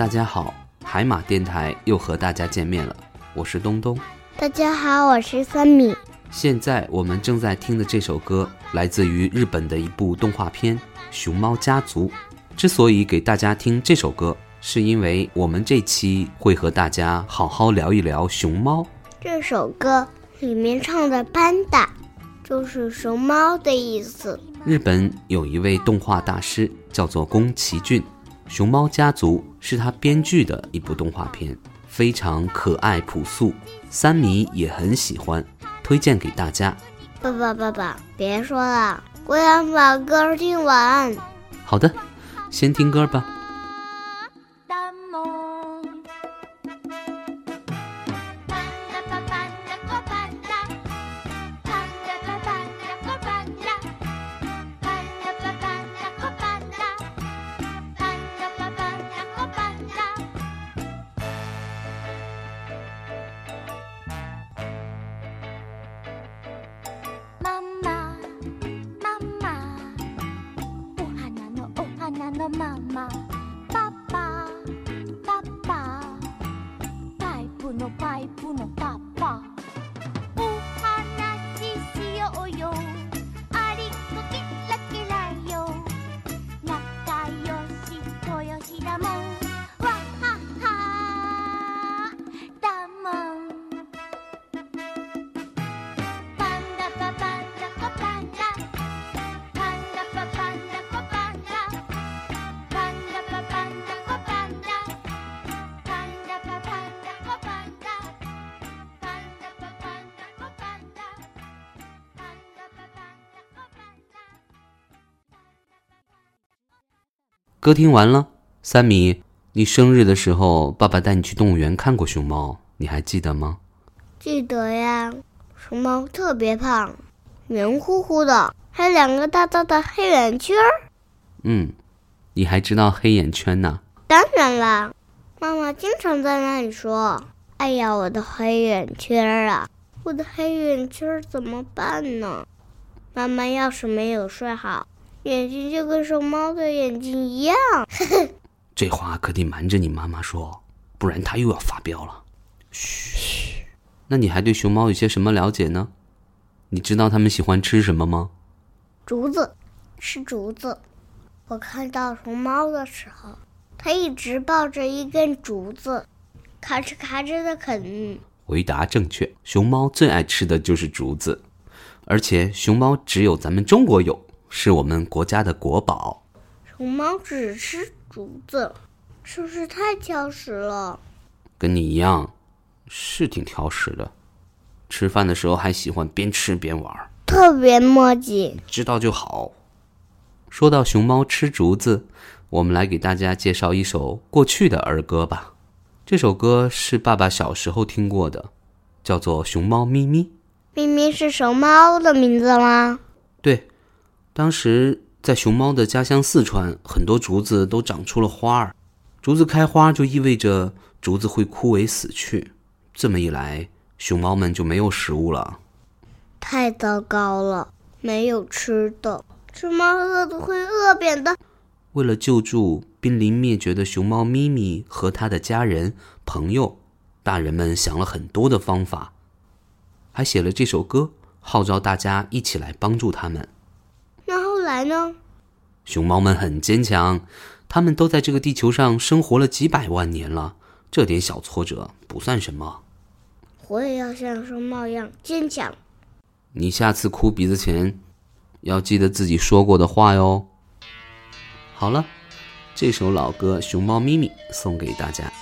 大家好，海马电台又和大家见面了，我是东东。大家好，我是三米。现在我们正在听的这首歌来自于日本的一部动画片《熊猫家族》。之所以给大家听这首歌，是因为我们这期会和大家好好聊一聊熊猫。这首歌里面唱的“班达”就是熊猫的意思。日本有一位动画大师叫做宫崎骏，《熊猫家族》是他编剧的一部动画片，非常可爱朴素，三米也很喜欢，推荐给大家。爸爸，爸爸，别说了，我想把歌听完。好的，先听歌吧。歌听完了，三米，你生日的时候，爸爸带你去动物园看过熊猫，你还记得吗？记得呀，熊猫特别胖，圆乎乎的，还有两个大大的黑眼圈儿。嗯，你还知道黑眼圈呢？当然啦，妈妈经常在那里说：“哎呀，我的黑眼圈儿啊，我的黑眼圈儿怎么办呢？”妈妈要是没有睡好，眼睛就跟熊猫的眼睛一样。这话可得瞒着你妈妈说，不然她又要发飙了。嘘，那你还对熊猫有些什么了解呢？你知道它们喜欢吃什么吗？竹子，吃竹子。我看到熊猫的时候，它一直抱着一根竹子，咔哧咔哧的啃。回答正确，熊猫最爱吃的就是竹子，而且熊猫只有咱们中国有，是我们国家的国宝。熊猫只吃竹子，是不是太挑食了？跟你一样，是挺挑食的，吃饭的时候还喜欢边吃边玩儿。特别磨叽。知道就好。说到熊猫吃竹子，我们来给大家介绍一首过去的儿歌吧。这首歌是爸爸小时候听过的，叫做《熊猫咪咪》。咪咪是熊猫的名字吗？对，当时在熊猫的家乡四川，很多竹子都长出了花儿。竹子开花就意味着竹子会枯萎死去，这么一来，熊猫们就没有食物了。太糟糕了，没有吃的，熊猫饿的会饿扁的。为了救助濒临灭绝的熊猫咪咪和它的家人朋友，大人们想了很多的方法，还写了这首歌，号召大家一起来帮助他们。来呢？熊猫们很坚强，它们都在这个地球上生活了几百万年了，这点小挫折不算什么。我也要像熊猫一样坚强。你下次哭鼻子前，要记得自己说过的话哟。好了，这首老歌《熊猫咪咪》送给大家。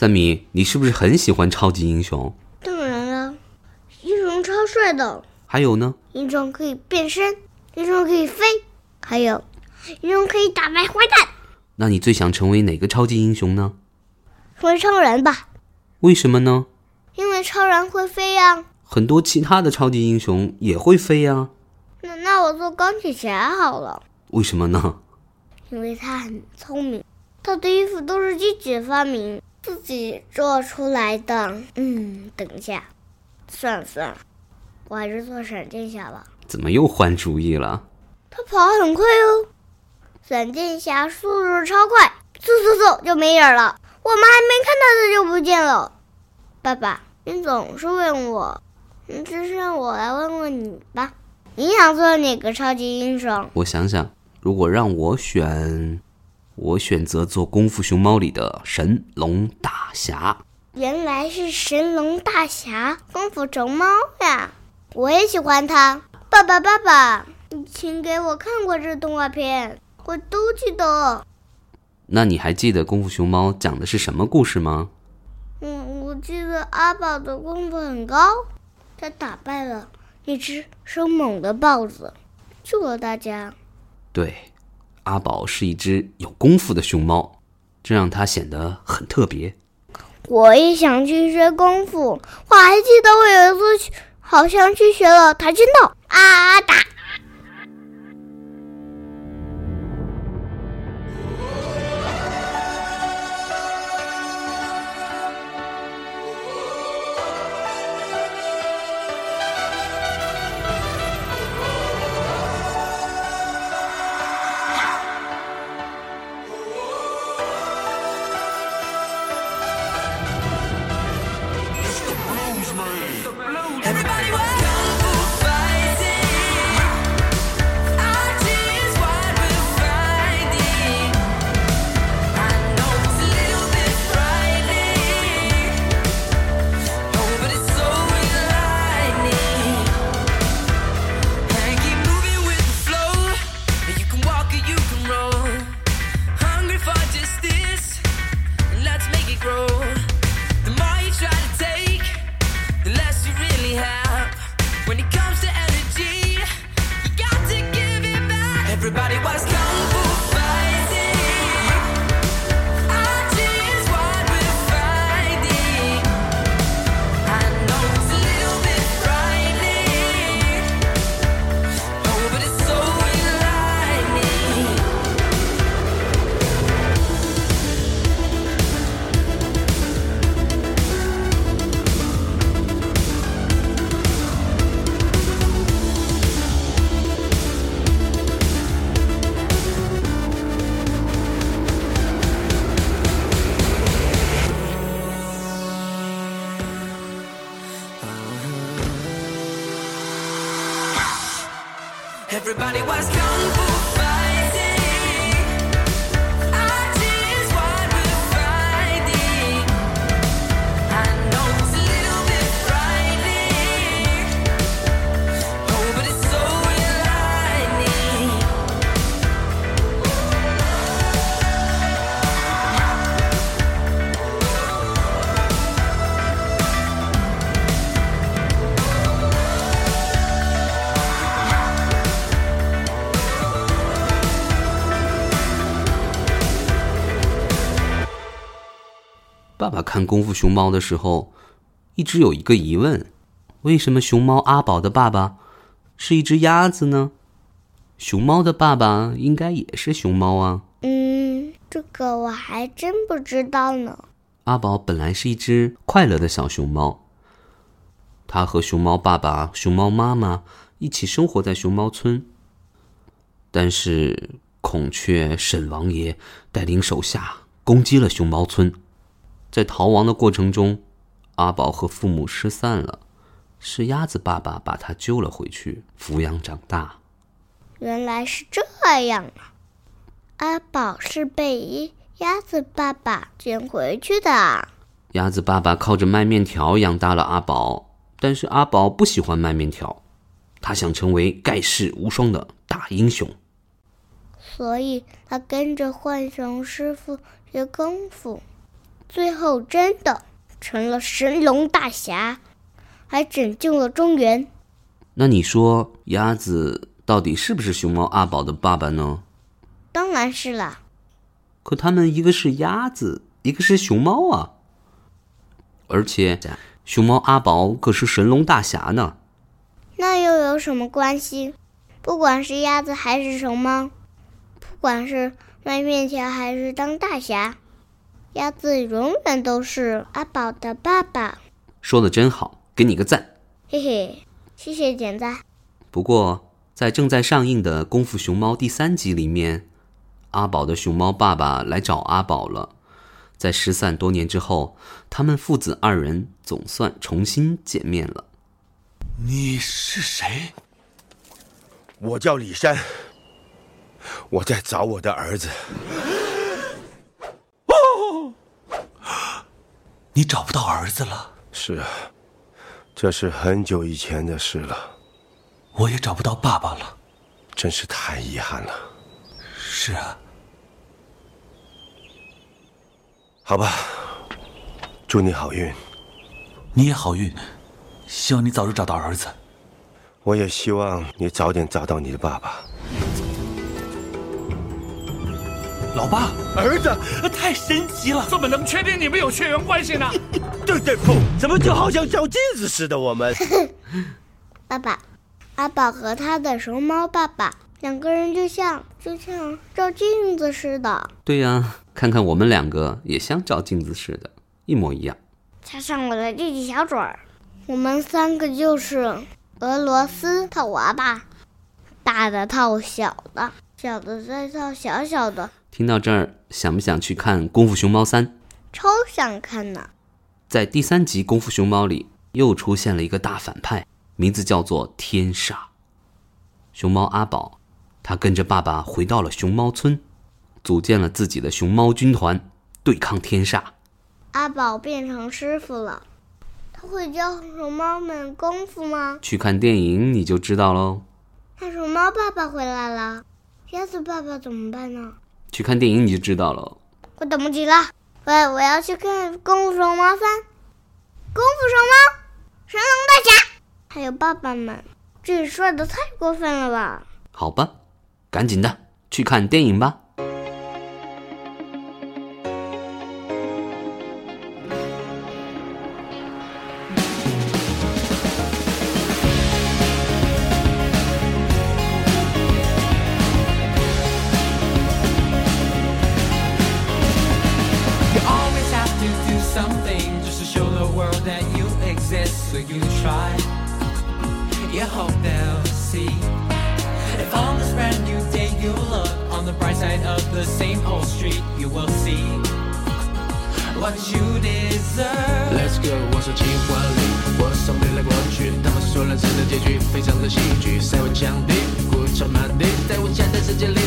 三米，你是不是很喜欢超级英雄？当然了，英雄超帅的，还有呢？英雄可以变身，英雄可以飞，还有英雄可以打败坏蛋。那你最想成为哪个超级英雄呢？成为超人吧，为什么呢？因为超人会飞呀。很多其他的超级英雄也会飞呀。那那我做钢铁侠好了，为什么呢？因为他很聪明，他的衣服都是自己发明、自己做出来的。嗯，等一下，算了算了，我还是做闪电侠吧。怎么又换主意了？他跑很快哦，闪电侠速度超快，嗖嗖嗖就没影儿了。我们还没看到他就不见了。爸爸，你总是问我，嗯，这是让我来问问你吧。你想做哪个超级英雄？我想想，如果让我选，我选择做《功夫熊猫》里的神龙大侠。原来是神龙大侠功夫熊猫呀！我也喜欢他。爸爸，爸爸，你请给我看过这动画片，我都记得。那你还记得《功夫熊猫》讲的是什么故事吗？嗯，我记得阿宝的功夫很高，他打败了一只凶猛的豹子，救了大家。对，阿宝是一只有功夫的熊猫，这让它显得很特别。我也想去学功夫，我还记得我有一次，好像去学了跆拳道。啊打！Everybody was kung fu 爸爸看《功夫熊猫》的时候，一直有一个疑问：为什么熊猫阿宝的爸爸是一只鸭子呢？熊猫的爸爸应该也是熊猫啊。嗯，这个我还真不知道呢。阿宝本来是一只快乐的小熊猫，他和熊猫爸爸、熊猫妈妈一起生活在熊猫村。但是孔雀沈王爷带领手下攻击了熊猫村，在逃亡的过程中，阿宝和父母失散了，是鸭子爸爸把他救了回去，抚养长大。原来是这样啊！阿宝是被鸭子爸爸捡回去的啊。鸭子爸爸靠着卖面条养大了阿宝，但是阿宝不喜欢卖面条，他想成为盖世无双的大英雄。所以他跟着浣熊师傅学功夫。最后真的成了神龙大侠，还拯救了中原。那你说鸭子到底是不是熊猫阿宝的爸爸呢？当然是啦，可他们一个是鸭子，一个是熊猫啊。而且熊猫阿宝可是神龙大侠呢。那又有什么关系？不管是鸭子还是熊猫，不管是卖面条还是当大侠，鸭子永远都是阿宝的爸爸。说的真好，给你个赞。嘿嘿，谢谢点赞。不过，在正在上映的《功夫熊猫》第三集里面，阿宝的熊猫爸爸来找阿宝了。在失散多年之后，他们父子二人总算重新见面了。你是谁？我叫李山，我在找我的儿子。你找不到儿子了？是啊，这是很久以前的事了，我也找不到爸爸了。真是太遗憾了。是啊，好吧，祝你好运。你也好运，希望你早日找到儿子。我也希望你早点找到你的爸爸。老爸，儿子，太神奇了！怎么能确定你们有血缘关系呢？对对碰，怎么就好像照镜子似的？我们 爸爸，阿宝和他的熊猫爸爸两个人就像就像照镜子似的，对呀，看看我们两个也像照镜子似的，一模一样。加上我的弟弟小嘴儿，我们三个就是俄罗斯套娃娃，大的套小的，小的再套小小的，听到这儿，想不想去看《功夫熊猫三》？超想看呢。在第三集《功夫熊猫》里，又出现了一个大反派，名字叫做天煞。熊猫阿宝，他跟着爸爸回到了熊猫村，组建了自己的熊猫军团，对抗天煞。阿宝变成师傅了，他会教熊猫们功夫吗？去看电影你就知道喽。那熊猫爸爸回来了，鸭子爸爸怎么办呢？去看电影你就知道了。我等不及了，我我要去看《功夫熊猫三》，功夫熊猫，神龙大侠，还有爸爸们，这帅的太过分了吧！好吧，赶紧的去看电影吧。混乱式的结局，非常的戏剧。塞维强的，古驰马地，在无暇的世界里。